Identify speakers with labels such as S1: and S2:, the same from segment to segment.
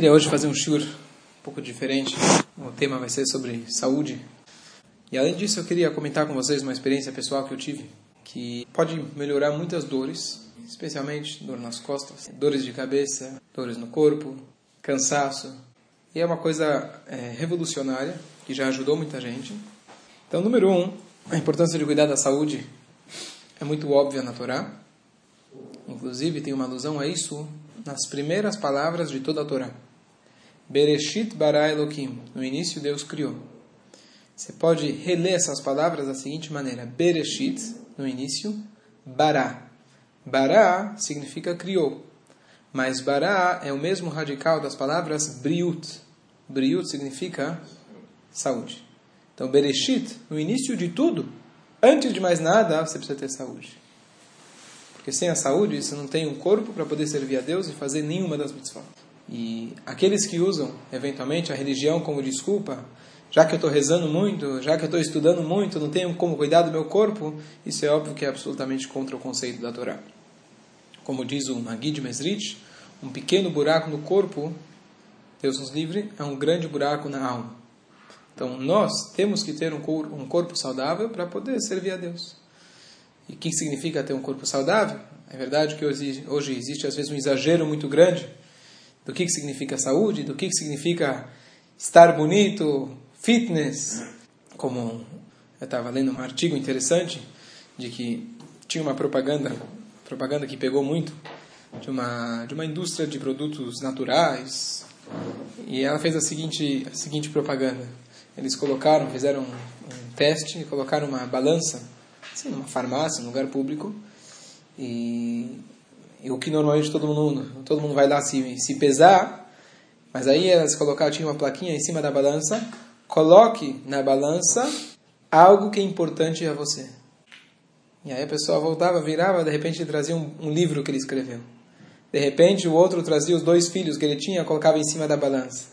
S1: queria hoje fazer um shur um pouco diferente. O tema vai ser sobre saúde. E além disso, eu queria comentar com vocês uma experiência pessoal que eu tive, que pode melhorar muitas dores, especialmente dor nas costas, dores de cabeça, dores no corpo, cansaço. E é uma coisa é, revolucionária que já ajudou muita gente. Então, número um, a importância de cuidar da saúde é muito óbvia na Torá. Inclusive, tem uma alusão a isso nas primeiras palavras de toda a Torá. Bereshit bara Elohim. No início, Deus criou. Você pode reler essas palavras da seguinte maneira: Bereshit, no início, bara. Bara significa criou. Mas bara é o mesmo radical das palavras briut. Briut significa saúde. Então, Bereshit, no início de tudo, antes de mais nada, você precisa ter saúde. Porque sem a saúde, você não tem um corpo para poder servir a Deus e fazer nenhuma das mitzvot. E aqueles que usam, eventualmente, a religião como desculpa, já que eu estou rezando muito, já que eu estou estudando muito, não tenho como cuidar do meu corpo, isso é óbvio que é absolutamente contra o conceito da Torá. Como diz o Magid Mesrich, um pequeno buraco no corpo, Deus nos livre, é um grande buraco na alma. Então, nós temos que ter um corpo saudável para poder servir a Deus. E o que significa ter um corpo saudável? É verdade que hoje, hoje existe, às vezes, um exagero muito grande do que, que significa saúde, do que, que significa estar bonito, fitness. Como eu estava lendo um artigo interessante de que tinha uma propaganda, propaganda que pegou muito, de uma, de uma indústria de produtos naturais. E ela fez a seguinte, a seguinte propaganda. Eles colocaram, fizeram um, um teste, colocaram uma balança, assim, numa farmácia, num lugar público, e e o que normalmente todo mundo, todo mundo vai lá se, se pesar, mas aí elas colocaram, tinha uma plaquinha em cima da balança, coloque na balança algo que é importante a você. E aí a pessoa voltava, virava, de repente trazia um, um livro que ele escreveu. De repente o outro trazia os dois filhos que ele tinha, colocava em cima da balança.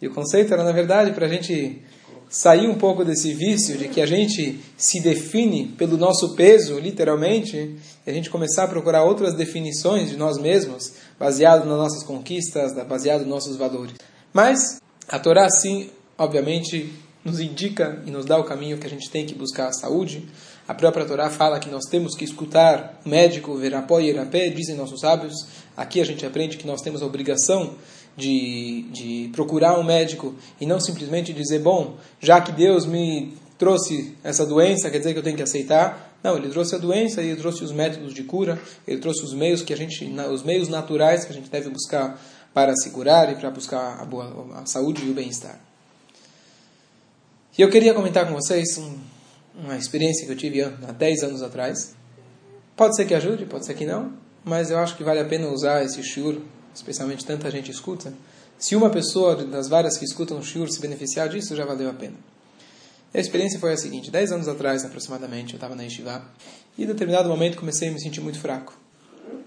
S1: E o conceito era, na verdade, para a gente sair um pouco desse vício de que a gente se define pelo nosso peso, literalmente, e a gente começar a procurar outras definições de nós mesmos, baseado nas nossas conquistas, baseado nos nossos valores. Mas a Torá, sim, obviamente, nos indica e nos dá o caminho que a gente tem que buscar a saúde. A própria Torá fala que nós temos que escutar o médico, verapó e erapé, dizem nossos sábios. Aqui a gente aprende que nós temos a obrigação de, de procurar um médico e não simplesmente dizer, bom, já que Deus me trouxe essa doença, quer dizer que eu tenho que aceitar. Não, ele trouxe a doença e trouxe os métodos de cura, ele trouxe os meios que a gente, os meios naturais que a gente deve buscar para se curar e para buscar a, boa, a saúde e o bem-estar. E eu queria comentar com vocês um, uma experiência que eu tive há 10 anos atrás. Pode ser que ajude, pode ser que não, mas eu acho que vale a pena usar esse shur especialmente tanta gente escuta, se uma pessoa das várias que escutam o Shur se beneficiar disso, já valeu a pena. A experiência foi a seguinte: 10 anos atrás, aproximadamente, eu estava na Yeshiva e, em determinado momento, comecei a me sentir muito fraco.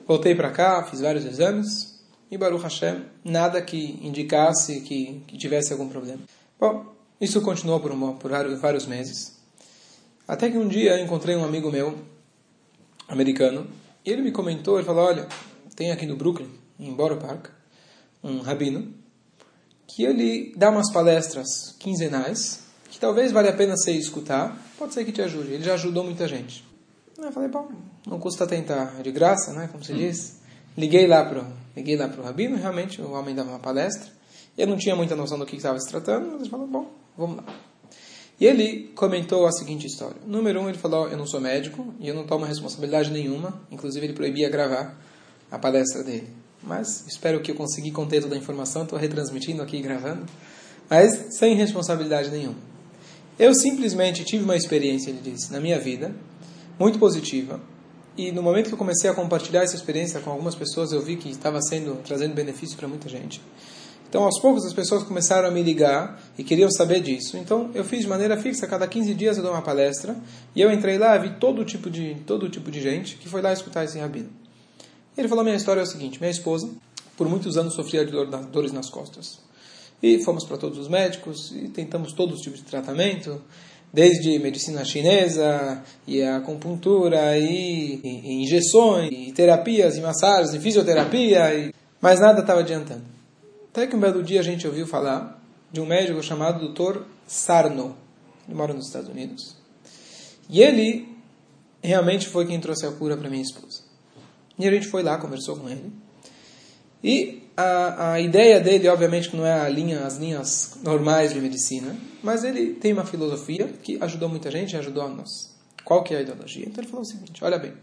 S1: Voltei para cá, fiz vários exames e, Baruch Hashem, nada que indicasse que, que tivesse algum problema. Bom, isso continuou por, uma, por vários meses. Até que um dia eu encontrei um amigo meu, americano, e ele me comentou, ele falou, olha, tem aqui no Brooklyn em Borough Park, um rabino, que ele dá umas palestras quinzenais, que talvez valha a pena você escutar, pode ser que te ajude. Ele já ajudou muita gente. Eu falei, bom, não custa tentar, é de graça, né, como se diz. Liguei lá pro, liguei lá pro rabino, realmente o homem dava uma palestra. Eu não tinha muita noção do que estava se tratando, mas ele falou, bom, vamos lá. E ele comentou a seguinte história. Número um, ele falou, eu não sou médico e eu não tomo responsabilidade nenhuma. Inclusive, ele proibia gravar a palestra dele mas espero que eu consegui conter toda a informação, estou retransmitindo aqui gravando, mas sem responsabilidade nenhuma. Eu simplesmente tive uma experiência, ele disse, na minha vida, muito positiva, e no momento que eu comecei a compartilhar essa experiência com algumas pessoas, eu vi que estava sendo trazendo benefício para muita gente. Então, aos poucos, as pessoas começaram a me ligar e queriam saber disso. Então, eu fiz de maneira fixa, cada 15 dias eu dou uma palestra, e eu entrei lá, vi todo tipo de todo tipo de gente que foi lá escutar esse rabino. Ele falou: minha história é o seguinte: minha esposa, por muitos anos, sofria de dores nas costas. E fomos para todos os médicos e tentamos todos os tipos de tratamento, desde medicina chinesa e acupuntura e, e, injeções, e terapias, e massagens, e fisioterapia, e, mas nada estava adiantando. Até que um belo dia a gente ouviu falar de um médico chamado Dr. Sarno. Ele mora nos Estados Unidos. E ele realmente foi quem trouxe a cura para minha esposa. E a gente foi lá, conversou com ele. E a, a ideia dele, obviamente, que não é a linha, as linhas normais de medicina, mas ele tem uma filosofia que ajudou muita gente ajudou a nós. Qual que é a ideologia? Então ele falou o seguinte, olha bem,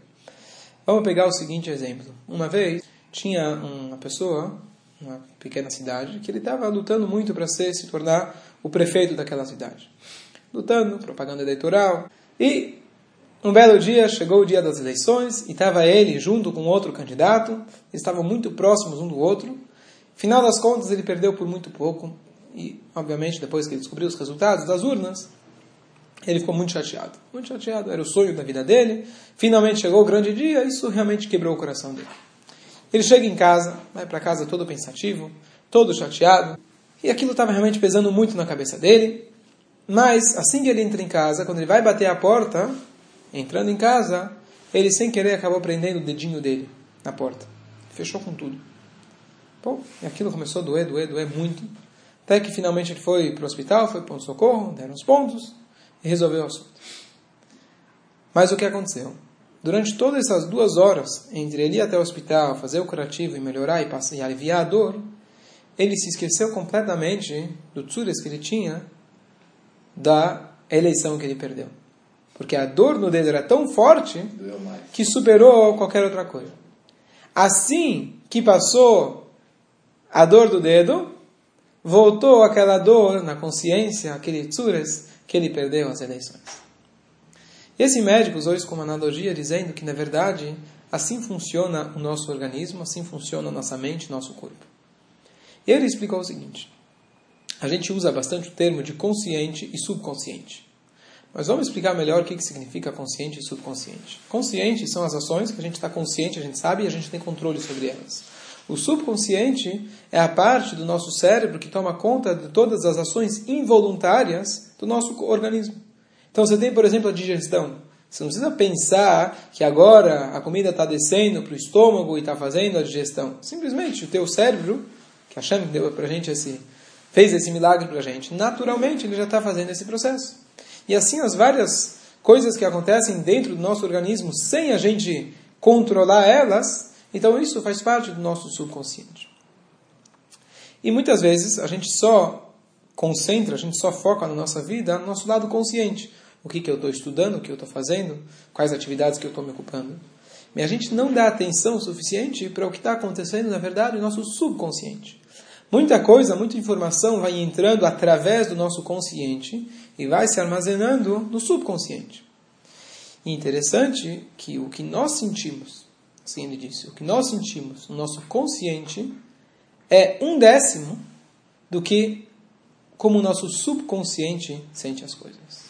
S1: vamos pegar o seguinte exemplo. Uma vez tinha uma pessoa, uma pequena cidade, que ele estava lutando muito para se tornar o prefeito daquela cidade. Lutando, propaganda eleitoral. E um belo dia, chegou o dia das eleições, e estava ele junto com outro candidato, estavam muito próximos um do outro. Final das contas, ele perdeu por muito pouco, e, obviamente, depois que ele descobriu os resultados das urnas, ele ficou muito chateado. Muito chateado, era o sonho da vida dele. Finalmente chegou o grande dia, isso realmente quebrou o coração dele. Ele chega em casa, vai para casa todo pensativo, todo chateado, e aquilo estava realmente pesando muito na cabeça dele. Mas assim que ele entra em casa, quando ele vai bater a porta, entrando em casa, ele sem querer acabou prendendo o dedinho dele na porta. Fechou com tudo. Bom, e aquilo começou a doer, doer, doer muito. Até que finalmente ele foi para o hospital, foi para o socorro, deram os pontos e resolveu o assunto. Mas o que aconteceu? Durante todas essas duas horas, entre ele ir até o hospital, fazer o curativo e melhorar e, passar, e aliviar a dor, ele se esqueceu completamente do tsures que ele tinha da eleição que ele perdeu. Porque a dor no dedo era tão forte que superou qualquer outra coisa. Assim que passou a dor do dedo, voltou aquela dor na consciência, aquele tsures, que ele perdeu as eleições. E esse médico usou isso como analogia, dizendo que, na verdade, assim funciona o nosso organismo, assim funciona a nossa mente, nosso corpo. E ele explicou o seguinte: a gente usa bastante o termo de consciente e subconsciente. Mas vamos explicar melhor o que significa consciente e subconsciente. Consciente são as ações que a gente está consciente, a gente sabe e a gente tem controle sobre elas. O subconsciente é a parte do nosso cérebro que toma conta de todas as ações involuntárias do nosso organismo. Então você tem, por exemplo, a digestão. Você não precisa pensar que agora a comida está descendo para o estômago e está fazendo a digestão. Simplesmente o teu cérebro, que a Hashem deu para gente esse, fez esse milagre para a gente, naturalmente ele já está fazendo esse processo. E assim as várias coisas que acontecem dentro do nosso organismo sem a gente controlar elas, então isso faz parte do nosso subconsciente. E muitas vezes a gente só concentra, a gente só foca na nossa vida no nosso lado consciente o que, que eu estou estudando, o que eu estou fazendo, quais atividades que eu estou me ocupando. Mas a gente não dá atenção suficiente para o que está acontecendo, na verdade, no nosso subconsciente. Muita coisa, muita informação vai entrando através do nosso consciente e vai se armazenando no subconsciente. E interessante que o que nós sentimos, assim ele disse, o que nós sentimos no nosso consciente é um décimo do que como o nosso subconsciente sente as coisas.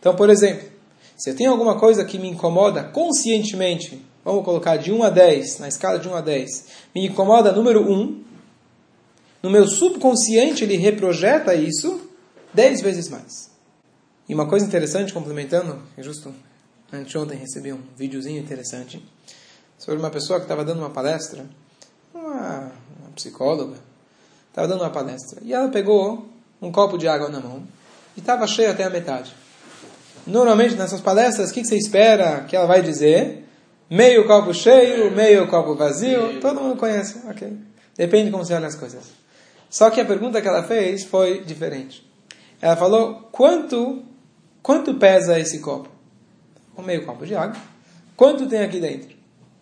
S1: Então, por exemplo, se eu tenho alguma coisa que me incomoda conscientemente, vamos colocar de 1 a 10, na escala de 1 a 10, me incomoda número 1, no meu subconsciente ele reprojeta isso 10 vezes mais. E uma coisa interessante, complementando, é justo anteontem recebi um videozinho interessante sobre uma pessoa que estava dando uma palestra, uma, uma psicóloga, estava dando uma palestra, e ela pegou um copo de água na mão e estava cheio até a metade. Normalmente nessas palestras, o que você espera que ela vai dizer? Meio copo cheio, meio copo vazio, todo mundo conhece, ok? Depende de como você olha as coisas. Só que a pergunta que ela fez foi diferente. Ela falou, quanto, quanto pesa esse copo? Um meio copo de água. Quanto tem aqui dentro?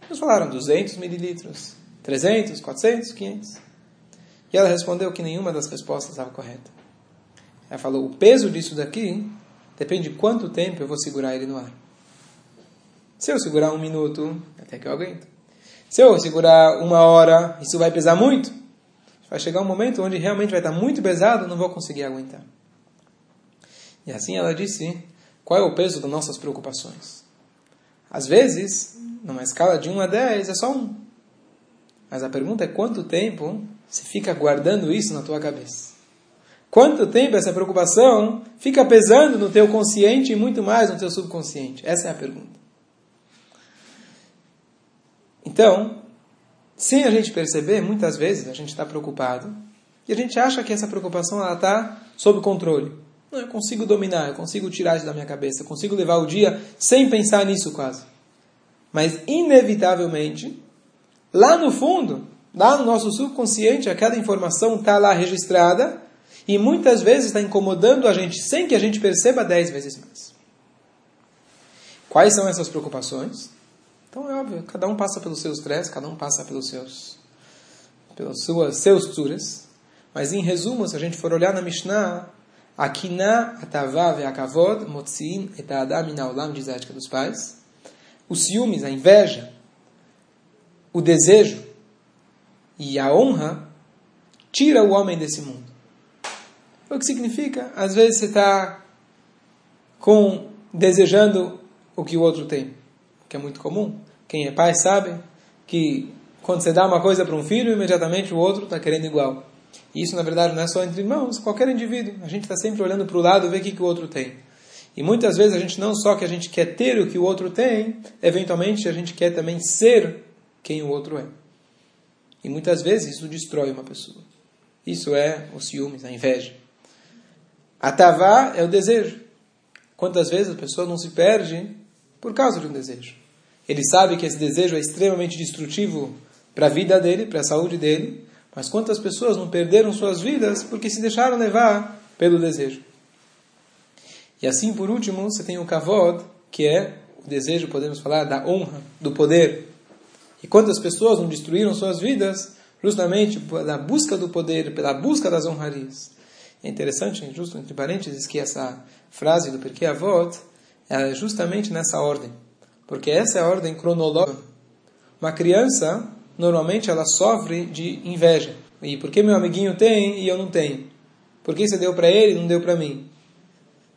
S1: Eles falaram 200 mililitros, 300, 400, 500. E ela respondeu que nenhuma das respostas estava correta. Ela falou, o peso disso daqui Depende de quanto tempo eu vou segurar ele no ar. Se eu segurar um minuto, até que eu aguento. Se eu segurar uma hora, isso vai pesar muito. Vai chegar um momento onde realmente vai estar muito pesado, não vou conseguir aguentar. E assim ela disse: qual é o peso das nossas preocupações? Às vezes, numa escala de 1 a 10, é só um. Mas a pergunta é quanto tempo você fica guardando isso na tua cabeça? Quanto tempo essa preocupação fica pesando no teu consciente e muito mais no teu subconsciente? Essa é a pergunta. Então, sem a gente perceber, muitas vezes a gente está preocupado E a gente acha que essa preocupação está sob controle. Não, eu consigo dominar, eu consigo tirar isso da minha cabeça, eu consigo levar o dia sem pensar nisso quase. Mas, inevitavelmente, lá no fundo, lá no nosso subconsciente, aquela informação está lá registrada e muitas vezes está incomodando a gente sem que a gente perceba dez vezes mais. Quais são essas preocupações? Então é óbvio, cada um passa pelos seus stress, cada um passa pelos seus pelas suas seus tsuras. Mas em resumo, se a gente for olhar na Mishnah, Akina, Atavá, Ve'akavod, Motziin, Etadam, Inaolam, diz a ética dos pais. Os ciúmes, a inveja, o desejo e a honra tira o homem desse mundo. O que significa? Às vezes você está com desejando o que o outro tem, que é muito comum. Quem é pai sabe que quando você dá uma coisa para um filho, imediatamente o outro está querendo igual. E isso, na verdade, não é só entre irmãos, qualquer indivíduo. A gente está sempre olhando para o lado, ver o que, que o outro tem. E muitas vezes a gente não só que a gente quer ter o que o outro tem, eventualmente a gente quer também ser quem o outro é. E muitas vezes isso destrói uma pessoa. Isso é o ciúmes, a inveja. A é o desejo. Quantas vezes a pessoa não se perde por causa de um desejo? Ele sabe que esse desejo é extremamente destrutivo para a vida dele, para a saúde dele. Mas quantas pessoas não perderam suas vidas porque se deixaram levar pelo desejo? E assim, por último, você tem o kavod, que é o desejo, podemos falar, da honra, do poder. E quantas pessoas não destruíram suas vidas justamente pela busca do poder, pela busca das honrarias? É interessante, justo entre parênteses, que essa frase do Perkei Avot é justamente nessa ordem. Porque essa é a ordem cronológica. Uma criança normalmente ela sofre de inveja. E por que meu amiguinho tem e eu não tenho? Por que você deu para ele e não deu para mim?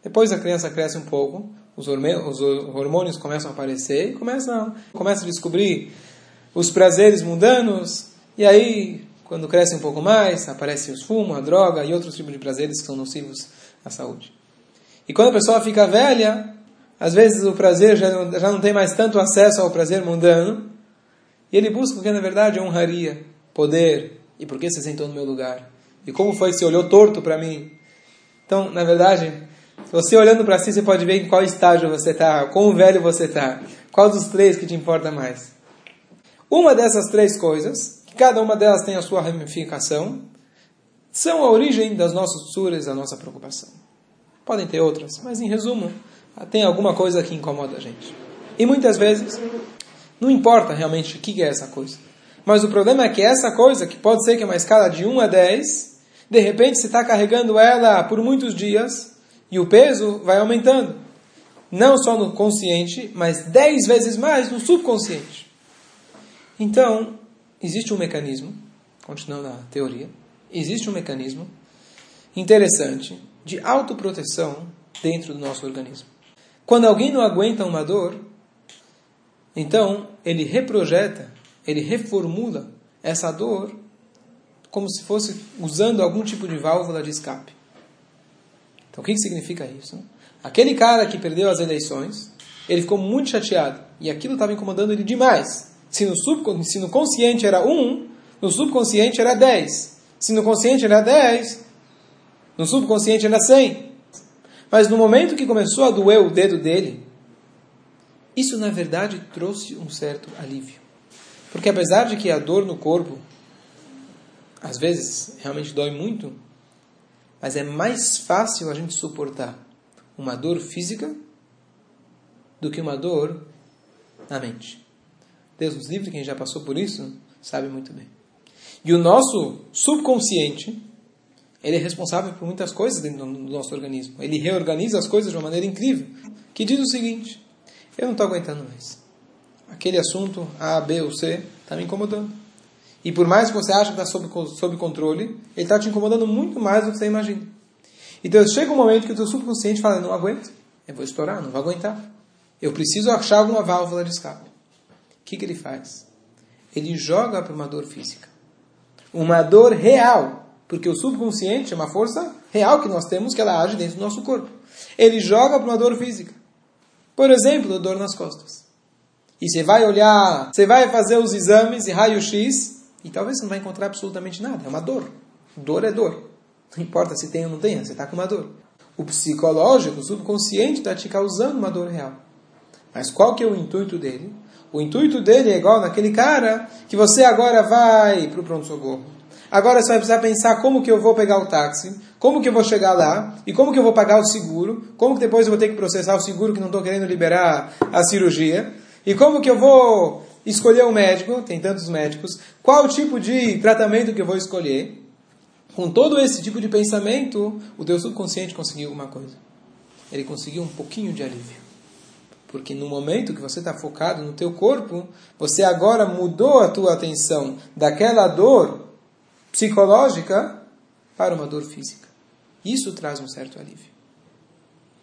S1: Depois a criança cresce um pouco, os hormônios começam a aparecer e começa, começa a descobrir os prazeres mundanos. E aí, quando cresce um pouco mais, aparecem os fumos, a droga e outros tipos de prazeres que são nocivos à saúde. E quando a pessoa fica velha, às vezes o prazer já não, já não tem mais tanto acesso ao prazer mundano, e ele busca o que na verdade é honraria, poder. E por que você sentou no meu lugar? E como foi que você olhou torto para mim? Então, na verdade, você olhando para si, você pode ver em qual estágio você está, quão velho você está, qual dos três que te importa mais. Uma dessas três coisas, que cada uma delas tem a sua ramificação, são a origem das nossas suras, da nossa preocupação. Podem ter outras, mas em resumo, tem alguma coisa que incomoda a gente. E muitas vezes não importa realmente o que é essa coisa. Mas o problema é que essa coisa, que pode ser que é uma escala de 1 a 10, de repente você está carregando ela por muitos dias e o peso vai aumentando. Não só no consciente, mas 10 vezes mais no subconsciente. Então, existe um mecanismo, continuando a teoria, existe um mecanismo interessante de autoproteção dentro do nosso organismo. Quando alguém não aguenta uma dor, então, ele reprojeta, ele reformula essa dor como se fosse usando algum tipo de válvula de escape. Então, o que, significa isso? Aquele cara que perdeu as eleições, ele ficou muito chateado. E aquilo estava incomodando ele demais. Se no, subconsciente, se no consciente era 1, no subconsciente era 10. Se no consciente era 10, no subconsciente era 100. Mas no momento que começou a doer o dedo dele, isso, na verdade, trouxe um certo alívio. Porque apesar de que a dor no corpo, às vezes, realmente dói muito, mas é mais fácil a gente suportar uma dor física do que uma dor na mente. Deus nos livre, quem já passou por isso, sabe muito bem. E o nosso subconsciente, ele é responsável por muitas coisas dentro do nosso organismo. Ele reorganiza as coisas de uma maneira incrível. Que diz o seguinte: eu não estou aguentando mais. Aquele assunto A, B ou C está me incomodando. E por mais que você ache que está sob, sob controle, ele está te incomodando muito mais do que você imagina. Então chega um momento que o teu subconsciente fala, não aguento, eu vou estourar, não vou aguentar. Eu preciso achar alguma válvula de escape. O que, que ele faz? Ele joga para uma dor física. Uma dor real. Porque o subconsciente é uma força real que nós temos, que ela age dentro do nosso corpo. Ele joga para uma dor física. Por exemplo, dor nas costas. E você vai olhar, você vai fazer os exames e raio-x, e talvez você não vai encontrar absolutamente nada, é uma dor. Dor é dor. Não importa se tem ou não tem, você está com uma dor. O psicológico, o subconsciente, está te causando uma dor real. Mas qual que é o intuito dele? O intuito dele é igual naquele cara que você agora vai para o pronto-socorro. Agora você vai precisar pensar como que eu vou pegar o táxi, como que eu vou chegar lá, e como que eu vou pagar o seguro, como que depois eu vou ter que processar o seguro que não estou querendo liberar a cirurgia, e como que eu vou escolher um médico, tem tantos médicos, qual o tipo de tratamento que eu vou escolher. Com todo esse tipo de pensamento, o teu subconsciente conseguiu alguma coisa. Ele conseguiu um pouquinho de alívio. Porque no momento que você está focado no teu corpo, você agora mudou a tua atenção daquela dor psicológica para uma dor física. Isso traz um certo alívio.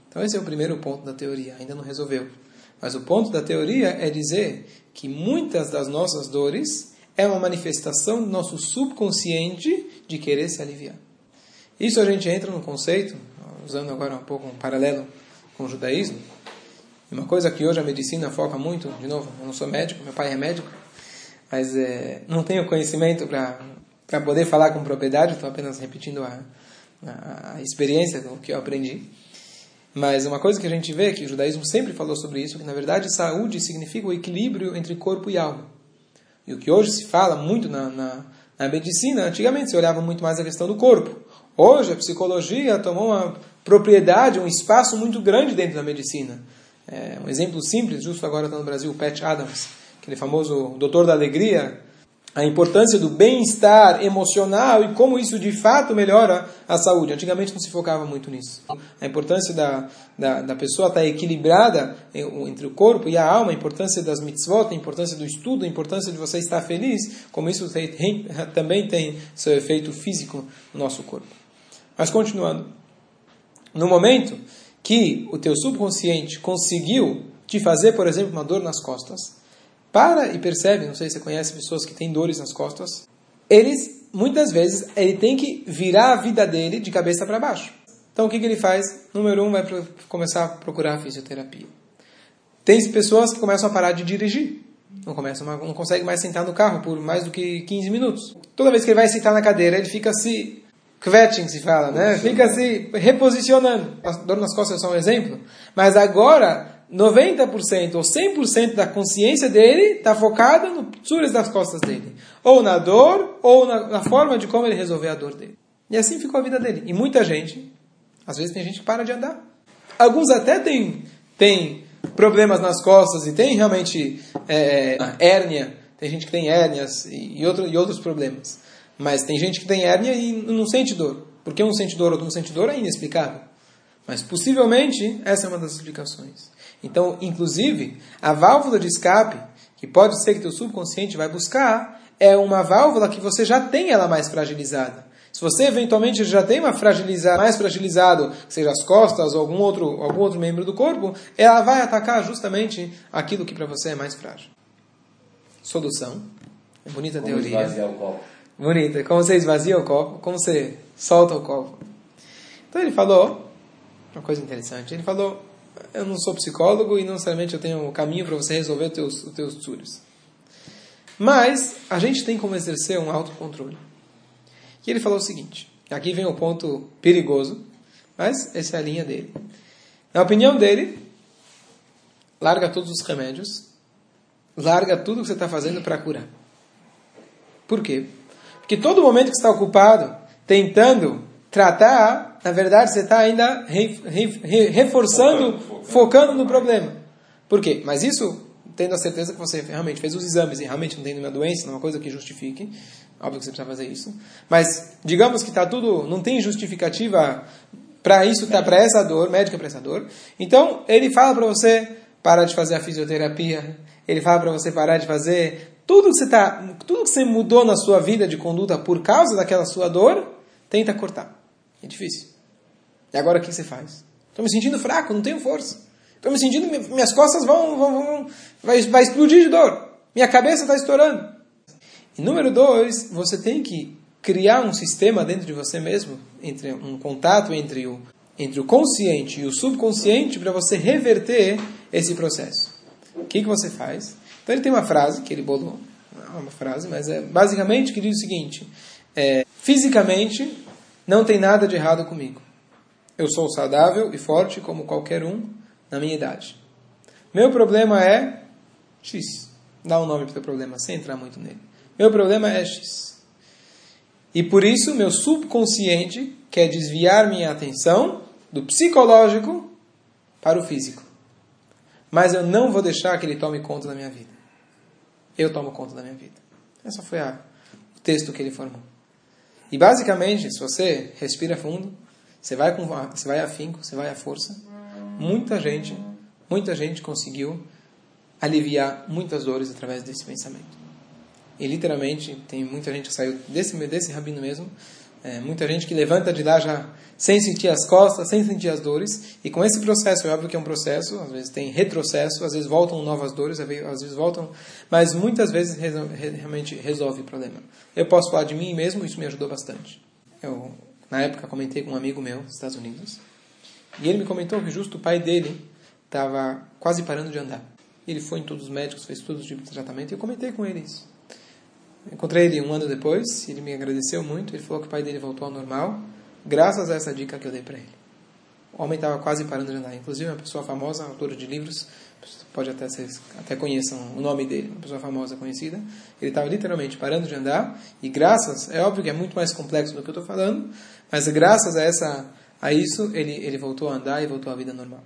S1: Então esse é o primeiro ponto da teoria, ainda não resolveu. Mas o ponto da teoria é dizer que muitas das nossas dores é uma manifestação do nosso subconsciente de querer se aliviar. Isso a gente entra no conceito, usando agora um pouco um paralelo com o judaísmo, uma coisa que hoje a medicina foca muito, de novo, eu não sou médico, meu pai é médico, mas é, não tenho conhecimento para poder falar com propriedade, estou apenas repetindo a, a, experiência, o que eu aprendi. Mas uma coisa que a gente vê, que o judaísmo sempre falou sobre isso, que na verdade saúde significa o equilíbrio entre corpo e alma. E o que hoje se fala muito na, na, na medicina, antigamente se olhava muito mais a questão do corpo. Hoje a psicologia tomou uma propriedade, um espaço muito grande dentro da medicina. É, um exemplo simples, justo agora está no Brasil, o Pat Adams, aquele famoso doutor da alegria, a importância do bem-estar emocional e como isso de fato melhora a saúde. Antigamente não se focava muito nisso. A importância da, da, da pessoa estar equilibrada entre o corpo e a alma, a importância das mitzvot, a importância do estudo, a importância de você estar feliz, como isso tem, também tem seu efeito físico no nosso corpo. Mas continuando. No momento que o teu subconsciente conseguiu te fazer, por exemplo, uma dor nas costas, para e percebe, não sei se você conhece pessoas que têm dores nas costas, eles, muitas vezes, ele tem que virar a vida dele de cabeça para baixo. Então, o que, que ele faz? Número um, vai começar a procurar fisioterapia. Tem pessoas que começam a parar de dirigir. Não, começa, não consegue mais sentar no carro por mais do que 15 minutos. Toda vez que ele vai sentar na cadeira, ele fica se Kvetching se fala, né? Fica se reposicionando. A dor nas costas é só um exemplo. Mas agora, 90% ou 100% da consciência dele está focada no tsuras das costas dele. Ou na dor, ou na, na, forma de como ele resolver a dor dele. E assim ficou a vida dele. E muita gente, às vezes tem gente que para de andar. Alguns até têm tem problemas nas costas e tem realmente é, hérnia. Tem gente que tem hérnias e, e, outro, e outros problemas. Mas tem gente que tem hérnia e não sente dor. Por que um sente dor, outro não sente dor é inexplicável. Mas possivelmente essa é uma das explicações. Então, inclusive, a válvula de escape, que pode ser que teu subconsciente vai buscar, é uma válvula que você já tem ela mais fragilizada. Se você eventualmente já tem uma fragilizada, mais fragilizado, seja as costas ou algum outro, algum outro membro do corpo, ela vai atacar justamente aquilo que para você é mais frágil. Solução. Bonita a teoria. O copo. Bonita. Como você esvazia o copo, como você solta o copo. Então ele falou, uma coisa interessante, ele falou, eu não sou psicólogo e não necessariamente eu tenho um caminho para você resolver os teus, os teus tsuros. Mas a gente tem como exercer um autocontrole. E ele falou o seguinte, aqui vem o ponto perigoso, mas essa é a linha dele. Na opinião dele, larga todos os remédios, larga tudo que você está fazendo para curar. Por quê? Porque todo momento que você está ocupado tentando tratar, na verdade você está ainda re, re, re, reforçando, focando, focando no problema. Por quê? Mas isso, tendo a certeza que você realmente fez os exames e realmente não tem nenhuma doença, não é uma coisa que justifique, óbvio que você precisa fazer isso. Mas digamos que está tudo, não tem justificativa para isso, tá, para essa dor, médica para essa dor. Então ele fala para você parar de fazer a fisioterapia, ele fala para você parar de fazer tudo que você tá, tudo que você mudou na sua vida de conduta por causa daquela sua dor, tenta cortar. É difícil. E agora o que você faz? Estou me sentindo fraco, não tenho força. Estou me sentindo, minhas costas vão, vão, vão vai, vai explodir de dor. Minha cabeça está estourando. E número dois, você tem que criar um sistema dentro de você mesmo, entre um contato entre o, entre o consciente e o subconsciente para você reverter esse processo. O que, que você faz? Então ele tem uma frase que ele bolou, não é uma frase, mas é basicamente que diz o seguinte: é, Fisicamente, não tem nada de errado comigo. Eu sou saudável e forte como qualquer um na minha idade. Meu problema é X. Dá um nome para o teu problema, sem entrar muito nele. Meu problema é X. E por isso, meu subconsciente quer desviar minha atenção do psicológico para o físico. Mas eu não vou deixar que ele tome conta da minha vida. Eu tomo conta da minha vida. Esse foi a, o texto que ele formou. E basicamente, se você respira fundo, você vai com você vai afinco, você vai à força, muita gente, muita gente conseguiu aliviar muitas dores através desse pensamento. E literalmente tem muita gente que saiu desse desse rabino mesmo, é, muita gente que levanta de lá já sem sentir as costas, sem sentir as dores. E com esse processo, é óbvio que é um processo, às vezes tem retrocesso, às vezes voltam novas dores, às vezes voltam, mas muitas vezes realmente resolve o problema. Eu posso falar de mim mesmo, isso me ajudou bastante. Eu, na época, comentei com um amigo meu dos Estados Unidos, e ele me comentou que justo o pai dele estava quase parando de andar. Ele foi em todos os médicos, fez todos os tipos de tratamento, e eu comentei com ele isso. Encontrei ele um ano depois, ele me agradeceu muito, ele falou que o pai dele voltou ao normal, graças a essa dica que eu dei para ele. O homem estava quase parando de andar, inclusive uma pessoa famosa, autora de livros, pode até ser, até conheçam o nome dele, uma pessoa famosa, conhecida. Ele estava literalmente parando de andar e graças, é óbvio que é muito mais complexo do que eu estou falando, mas graças a essa a isso ele ele voltou a andar e voltou à vida normal.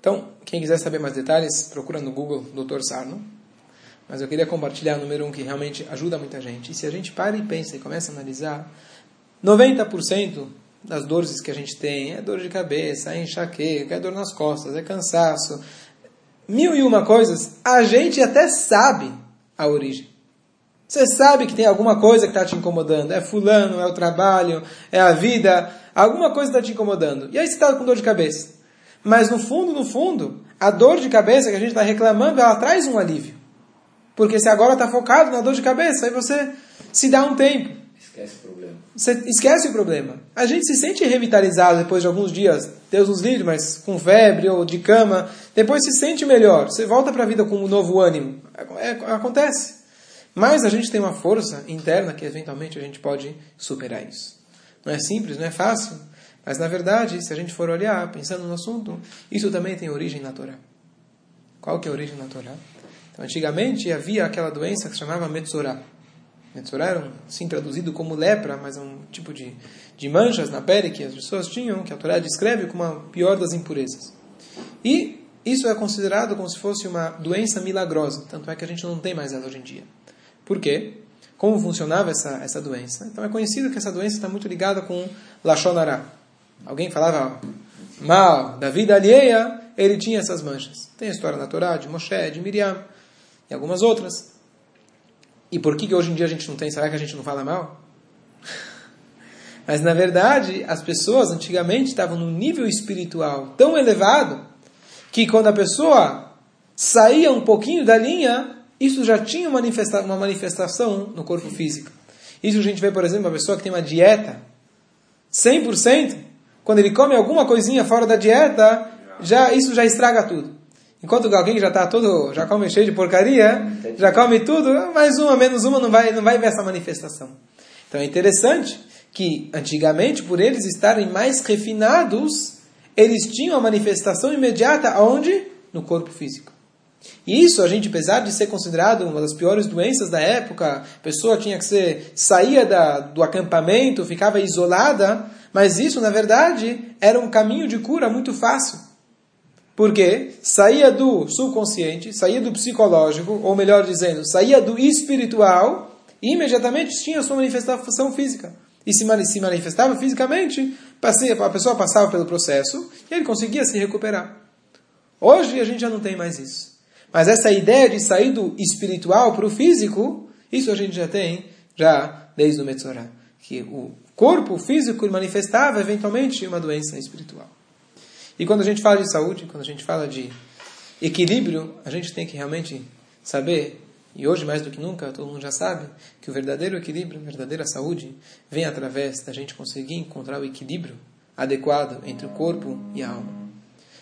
S1: Então, quem quiser saber mais detalhes, procura no Google Dr. Sarno. Mas eu queria compartilhar o número um que realmente ajuda muita gente. E se a gente para e pensa e começa a analisar, 90% das dores que a gente tem é dor de cabeça, é enxaqueca, é dor nas costas, é cansaço, mil e uma coisas, a gente até sabe a origem. Você sabe que tem alguma coisa que está te incomodando. É fulano, é o trabalho, é a vida, alguma coisa está te incomodando. E aí você está com dor de cabeça. Mas no fundo, no fundo, a dor de cabeça que a gente está reclamando, ela traz um alívio. Porque você agora está focado na dor de cabeça, aí você se dá um tempo.
S2: Esquece o problema.
S1: Você esquece o problema. A gente se sente revitalizado depois de alguns dias, Deus nos livre, mas com febre ou de cama. Depois se sente melhor. Você volta para a vida com um novo ânimo. É, acontece. Mas a gente tem uma força interna que eventualmente a gente pode superar isso. Não é simples, não é fácil. Mas na verdade, se a gente for olhar, pensando no assunto, isso também tem origem na Torá. Qual que é a origem na Torá? Então, antigamente havia aquela doença que se chamava Metzorah. Metzorah era, sim, traduzido como lepra, mas é um tipo de, de manchas na pele que as pessoas tinham, que a Torá descreve como a pior das impurezas. E isso é considerado como se fosse uma doença milagrosa, tanto é que a gente não tem mais ela hoje em dia. Por quê? Como funcionava essa, essa doença? Então é conhecido que essa doença está muito ligada com Lachonará. Alguém falava mal da vida alheia, ele tinha essas manchas. Tem a história na Torá de Moshe, de Miriam e algumas outras. E por que, que hoje em dia a gente não tem? Será que a gente não fala mal? Mas na verdade, as pessoas antigamente estavam num nível espiritual tão elevado que quando a pessoa saía um pouquinho da linha, isso já tinha manifesta uma manifestação no corpo físico. Isso a gente vê, por exemplo, uma pessoa que tem uma dieta 100%, quando ele come alguma coisinha fora da dieta, já isso já estraga tudo. Enquanto alguém já está todo, já come cheio de porcaria, já come tudo, mais uma, menos uma, não vai, não vai ver essa manifestação. Então é interessante que antigamente, por eles estarem mais refinados, eles tinham a manifestação imediata aonde? No corpo físico. E isso, a gente, apesar de ser considerado uma das piores doenças da época, a pessoa tinha que ser, saía da, do acampamento, ficava isolada, mas isso, na verdade, era um caminho de cura muito fácil. Porque saía do subconsciente, saía do psicológico, ou melhor dizendo, saía do espiritual e imediatamente tinha sua manifestação física. E se manifestava fisicamente, a pessoa passava pelo processo e ele conseguia se recuperar. Hoje a gente já não tem mais isso. Mas essa ideia de sair do espiritual para o físico, isso a gente já tem já desde o Metzorah. Que o corpo físico manifestava eventualmente uma doença espiritual. E quando a gente fala de saúde, quando a gente fala de equilíbrio, a gente tem que realmente saber, e hoje mais do que nunca, todo mundo já sabe, que o verdadeiro equilíbrio, a verdadeira saúde, vem através da gente conseguir encontrar o equilíbrio adequado entre o corpo e a alma.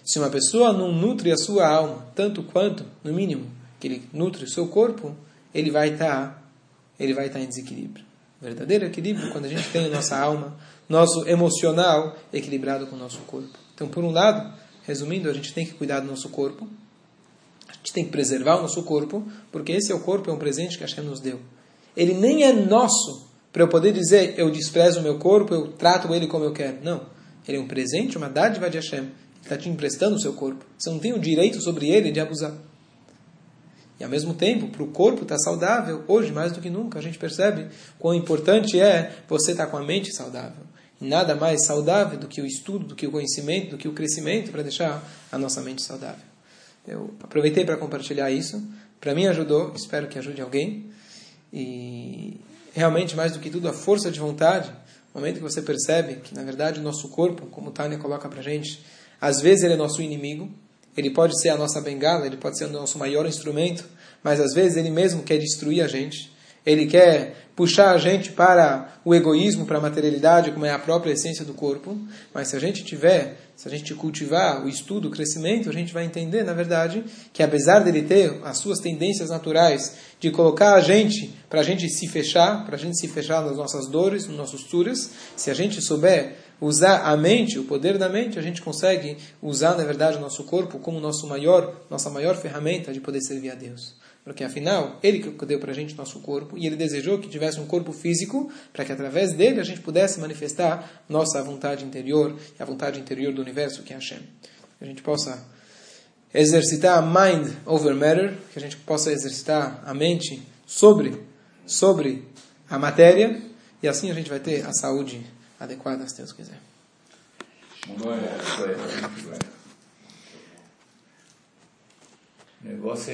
S1: Se uma pessoa não nutre a sua alma tanto quanto, no mínimo, que ele nutre o seu corpo, ele vai estar, ele vai estar em desequilíbrio. O verdadeiro equilíbrio quando a gente tem a nossa alma, nosso emocional equilibrado com o nosso corpo. Então, por um lado, resumindo, a gente tem que cuidar do nosso corpo, a gente tem que preservar o nosso corpo, porque esse é o corpo, é um presente que Hashem nos deu. Ele nem é nosso para eu poder dizer eu desprezo o meu corpo, eu trato ele como eu quero. Não. Ele é um presente, uma dádiva de Hashem. Ele está te emprestando o seu corpo. Você não tem o direito sobre ele de abusar. E ao mesmo tempo, para o corpo estar tá saudável, hoje mais do que nunca, a gente percebe quão importante é você estar tá com a mente saudável. Nada mais saudável do que o estudo, do que o conhecimento, do que o crescimento para deixar a nossa mente saudável. Eu aproveitei para compartilhar isso. Para mim ajudou, espero que ajude alguém. E realmente, mais do que tudo, a força de vontade, no momento que você percebe que, na verdade, o nosso corpo, como Tânia coloca para gente, às vezes ele é nosso inimigo, ele pode ser a nossa bengala, ele pode ser o nosso maior instrumento, mas às vezes ele mesmo quer destruir a gente. Ele quer puxar a gente para o egoísmo, para a materialidade, como é a própria essência do corpo. Mas se a gente tiver, se a gente cultivar o estudo, o crescimento, a gente vai entender, na verdade, que apesar dele ter as suas tendências naturais de colocar a gente para a gente se fechar, para a gente se fechar nas nossas dores, nos nossos turas, se a gente souber usar a mente, o poder da mente, a gente consegue usar, na verdade, o nosso corpo como nosso maior, nossa maior ferramenta de poder servir a Deus. Porque afinal, Ele que deu para a gente nosso corpo e Ele desejou que tivesse um corpo físico para que através dele a gente pudesse manifestar nossa vontade interior e a vontade interior do universo que é Hashem. Que a gente possa exercitar a mind over matter, que a gente possa exercitar a mente sobre, sobre a matéria e assim a gente vai ter a saúde adequada, se Deus quiser.
S2: O negócio é